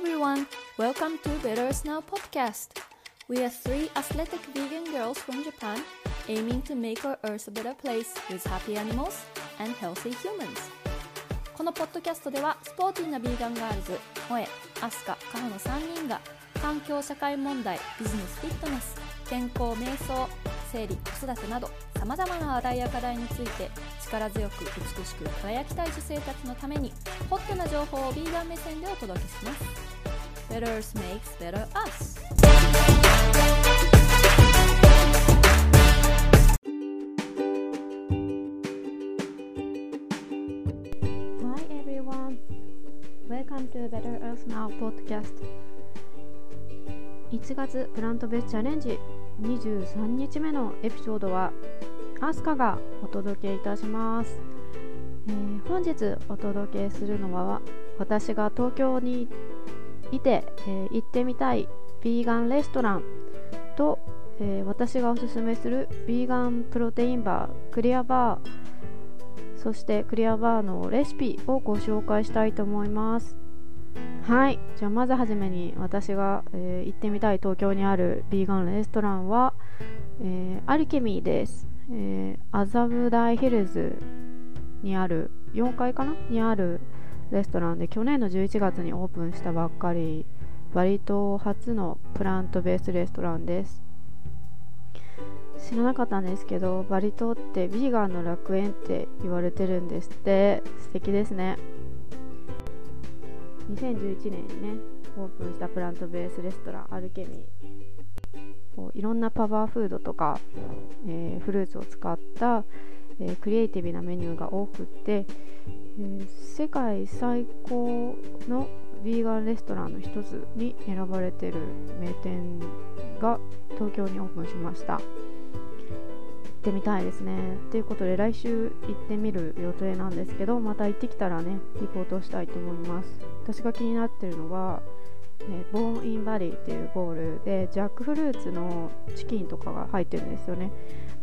everyone, welcome to Better Snow podcast. We are three athletic vegan girls from Japan aiming to make our earth a better place with happy animals and healthy humans. このポッドキャストではスポーティーなビーガンガールズ、萌え、アスカ、カホの3人が環境社会問題、ビジネスフィットネス、健康瞑想、生理、子育てなどさまざまな話題や課題について力強く美しく輝きたい女性たちのためにホットな情報をビーガン目線でお届けします Better Earth makes better us 1月プラントベースチャレンジ23日目のエピソードはアスカがお届けいたします、えー、本日お届けするのは私が東京にいて、えー、行ってみたいビーガンレストランと、えー、私がおすすめするビーガンプロテインバークリアバーそしてクリアバーのレシピをご紹介したいと思います。はい。じゃあまずはじめに私が、えー、行ってみたい東京にあるビーガンレストランは、え、アルケミーです、えー、麻布台ヒルズにある4階かな？にあるレストランで去年の11月にオープンしたばっかりバリ島初のプラントベースレストランです。知らなかったんですけどバリ島ってヴィーガンの楽園って言われてるんですって。素敵ですね。2011年にねオープンしたプラントベースレストランアルケミー。いろんなパワーフードとか、えー、フルーツを使った、えー、クリエイティブなメニューが多くって、ー、世界最高のヴィーガンレストランの一つに選ばれてる名店が東京にオープンしました行。ってみたいですね。ということで来週行ってみる予定なんですけどまた行ってきたらねリポートしたいと思います。私が気になってるのは、えー、 Born in Bali っていうボールでジャックフルーツのチキンとかが入ってるんですよね。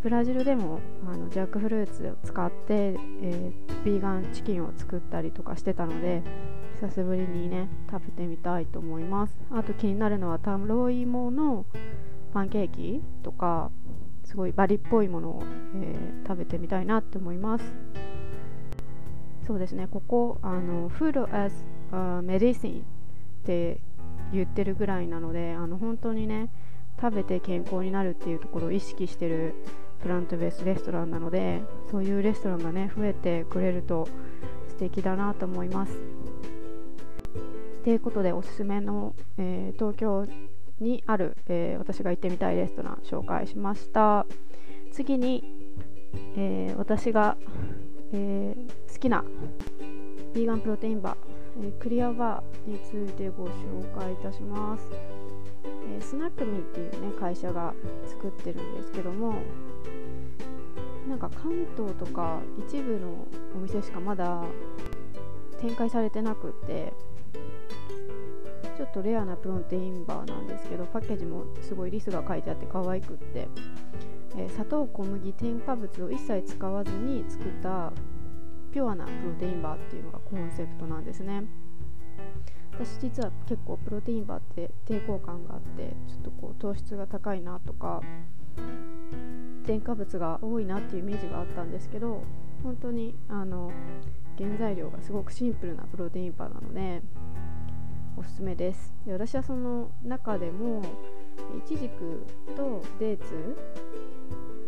ブラジルでもあのジャックフルーツを使って、えー、ビーガンチキンを作ったりとかしてたので久しぶりにね食べてみたいと思いますあと気になるのはタロイモのパンケーキとかすごいバリっぽいものを、えー、食べてみたいなって思いますそうですねここあの Food as、uh, Medicine って言ってるぐらいなのであの本当にね食べて健康になるっていうところを意識してるプラントベースレストランなのでそういうレストランがね増えてくれると素敵だなと思います。ということでおすすめの、えー、東京にある、えー、私が行ってみたいレストラン紹介しました。次に、えー、私が、え、好きなヴィーガンプロテインバー、えクリアバーについてご紹介いたします、えスナックミーっていうね会社が作ってるんですけどもなんか関東とか一部のお店しかまだ展開されてなくってちょっとレアなプロテインバーなんですけどパッケージもすごいリスが書いてあって可愛くって、えー、砂糖小麦添加物を一切使わずに作ったピュアなプロテインバーっていうのがコンセプトなんですね。私実は結構プロテインバーって抵抗感があってちょっとこう糖質が高いなとか添加物が多いなっていうイメージがあったんですけど本当にあの原材料がすごくシンプルなプロテインバーなのでおすすめです。で私はその中でもいちじくとデーツ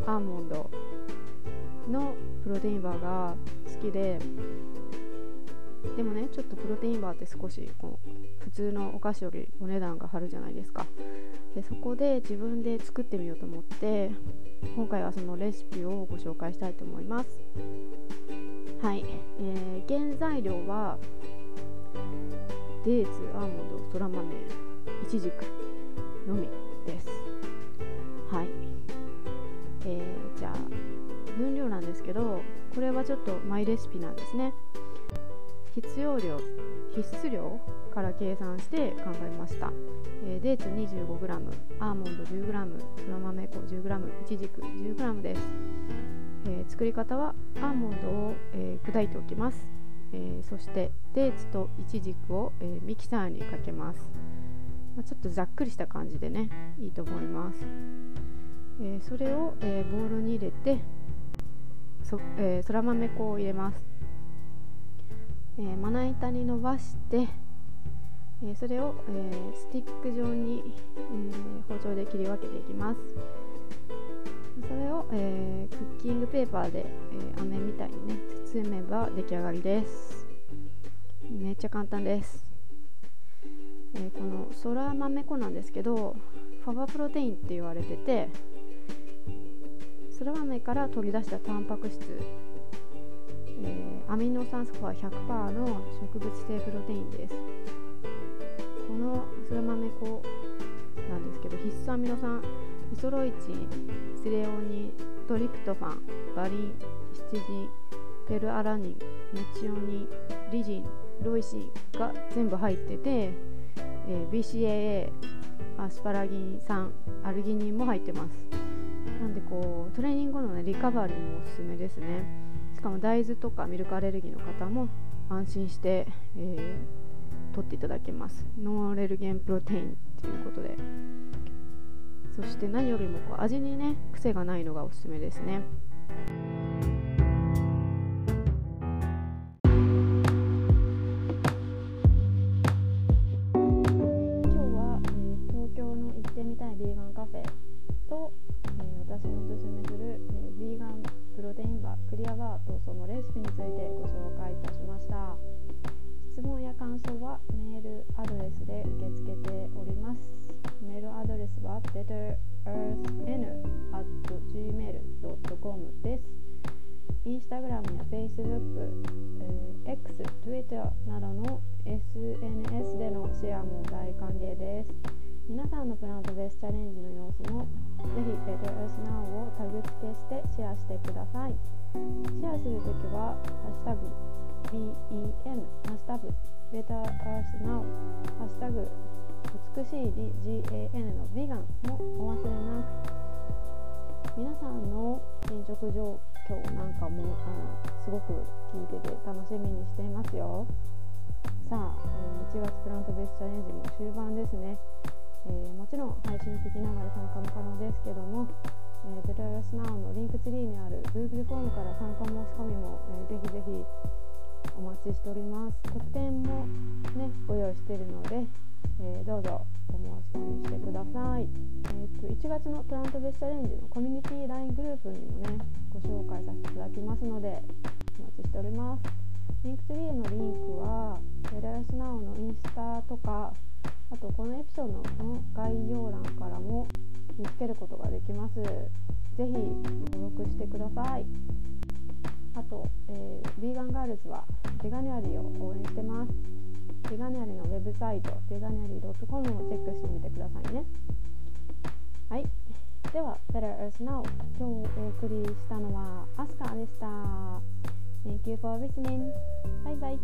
アーモンドのプロテインバーが好きででもねちょっとプロテインバーって少しこう普通のお菓子よりお値段が張るじゃないですか。でそこで自分で作ってみようと思って今回はそのレシピをご紹介したいと思います。はい、えー、原材料はデーツアーモンドそら豆いちじくのみです。けどこれはちょっとマイレシピなんですね。必要量必須量から計算して考えました、えー、デーツ 25g アーモンド 10g そら豆粉 10g いちじく 10g です、えー、作り方はアーモンドを、えー、砕いておきます。えー、そしてデーツとイチジクを、えー、ミキサーにかけます、まあ、ちょっとざっくりした感じでねいいと思います、えー、それを、えボウルに入れてそ、えそら豆粉を入れます、えまな板に伸ばして、えそれを、えスティック状に、え包丁で切り分けていきます。それを、えー、クッキングペーパーで、えー、飴みたいにね包めば出来上がりです。めっちゃ簡単です、えー、このそら豆粉なんですけどファバプロテインって言われててそら豆から取り出したタンパク質、えー、アミノ酸スコア100%の植物性プロテインです。このそら豆粉なんですけど必須アミノ酸イソロイチンスレオニントリプトファンバリンシチジンペルアラニンメチオニンリジンロイシンが全部入ってて、えー、BCAA アスパラギン酸アルギニンも入ってます。なんでこうトレーニング後の、ね、リカバリーもおすすめですね。しかも大豆とかミルクアレルギーの方も安心して、えー、取っていただけます。ノンアレルゲンプロテインということで。そして何よりもこう味にね癖がないのがおすすめですね。と私のおすすめする、えー、ィーガンプロテインバークリアバーとそのレシピについてご紹介いたしました。質問や感想はメールアドレスで受け付けております。メールアドレスは betterearthn.gmail.com です。インスタグラムや Facebook、えー、X、Twitter などの SNS でのシェアも大歓迎です。皆さんのプラントベースチャレンジの様子もぜひペトロスナウをタグ付けしてシェアしてください。シェアするときは「ハッシュタグ #BEM」「ハッシュタグベタアースナウ」「ハッシュタグ美しい GAN のヴィガン」もお忘れなく。皆さんの進捗状況なんかもあのすごく聞いてて楽しみにしていますよ。さあ、え、1月プラントベースチャレンジも終盤ですね。えー、もちろん配信を聞きながら参加も可能ですけどもえー、ベラルスナウのリンクツリーにある Google フォームから参加申し込みも、えー、ぜひぜひお待ちしております。特典もねご用意しているので、えー、どうぞお申し込みしてください、えーと、1月のプラントベースチャレンジのコミュニティ LINE グループにもねご紹介させていただきますのでお待ちしております。リンクツリーへのリンクはベラスナウのインスタとかあとこのエピソードの概要欄からも見つけることができます。ぜひ登録してください。あと、えー、 Vegan Girls は Veganuary を応援してます。 Veganuary のウェブサイト Veganuary .com をチェックしてみてくださいね。はい。では Better Earth Now 今日お送りしたのはアスカでした。Thank you for listening. Bye bye.